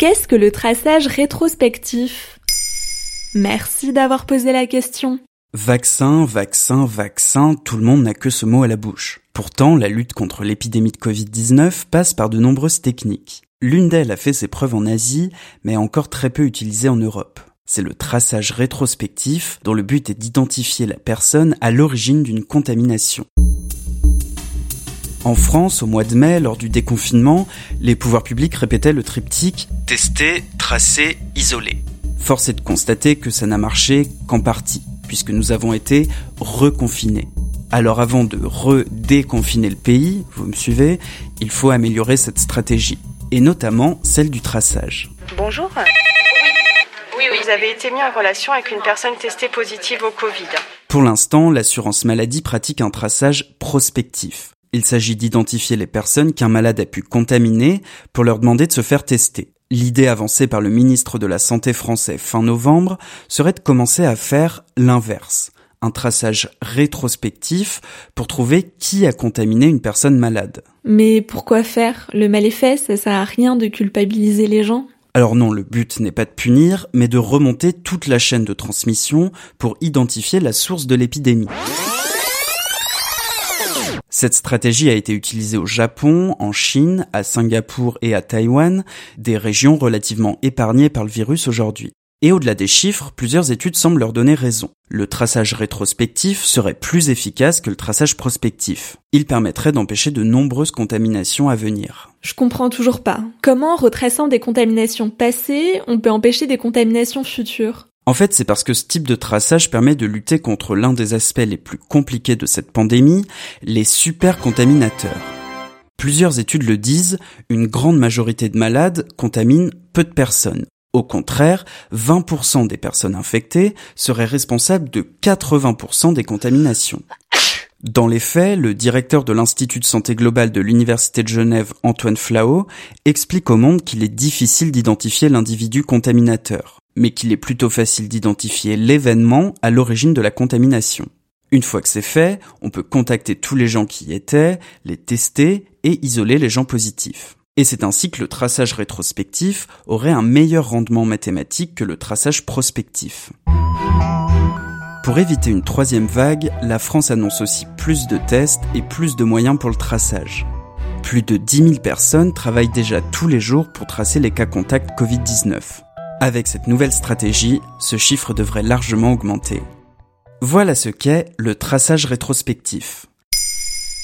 Qu'est-ce que le traçage rétrospectif? Merci d'avoir posé la question. Vaccin, vaccin, vaccin, tout le monde n'a que ce mot à la bouche. Pourtant, la lutte contre l'épidémie de Covid-19 passe par de nombreuses techniques. L'une d'elles a fait ses preuves en Asie, mais est encore très peu utilisée en Europe. C'est le traçage rétrospectif dont le but est d'identifier la personne à l'origine d'une contamination. En France, au mois de mai, lors du déconfinement, les pouvoirs publics répétaient le triptyque tester, tracer, isoler. Force est de constater que ça n'a marché qu'en partie puisque nous avons été reconfinés. Alors avant de redéconfiner le pays, vous me suivez, il faut améliorer cette stratégie, et notamment celle du traçage. Bonjour. Oui, oui, vous avez été mis en relation avec une personne testée positive au Covid. Pour l'instant, l'assurance maladie pratique un traçage prospectif. Il s'agit d'identifier les personnes qu'un malade a pu contaminer pour leur demander de se faire tester. L'idée avancée par le ministre de la Santé français fin novembre serait de commencer à faire l'inverse, un traçage rétrospectif pour trouver qui a contaminé une personne malade. Mais pourquoi faire Le mal est fait, ça sert à rien de culpabiliser les gens alors non, le but n'est pas de punir, mais de remonter toute la chaîne de transmission pour identifier la source de l'épidémie. Cette stratégie a été utilisée au Japon, en Chine, à Singapour et à Taïwan, des régions relativement épargnées par le virus aujourd'hui. Et au-delà des chiffres, plusieurs études semblent leur donner raison. Le traçage rétrospectif serait plus efficace que le traçage prospectif. Il permettrait d'empêcher de nombreuses contaminations à venir. Je comprends toujours pas. Comment, retraçant des contaminations passées, on peut empêcher des contaminations futures? En fait, c'est parce que ce type de traçage permet de lutter contre l'un des aspects les plus compliqués de cette pandémie, les supercontaminateurs. Plusieurs études le disent, une grande majorité de malades contaminent peu de personnes. Au contraire, 20% des personnes infectées seraient responsables de 80% des contaminations. Dans les faits, le directeur de l'Institut de santé globale de l'Université de Genève, Antoine Flao, explique au monde qu'il est difficile d'identifier l'individu contaminateur mais qu'il est plutôt facile d'identifier l'événement à l'origine de la contamination. Une fois que c'est fait, on peut contacter tous les gens qui y étaient, les tester et isoler les gens positifs. Et c'est ainsi que le traçage rétrospectif aurait un meilleur rendement mathématique que le traçage prospectif. Pour éviter une troisième vague, la France annonce aussi plus de tests et plus de moyens pour le traçage. Plus de 10 000 personnes travaillent déjà tous les jours pour tracer les cas contacts Covid-19. Avec cette nouvelle stratégie, ce chiffre devrait largement augmenter. Voilà ce qu'est le traçage rétrospectif.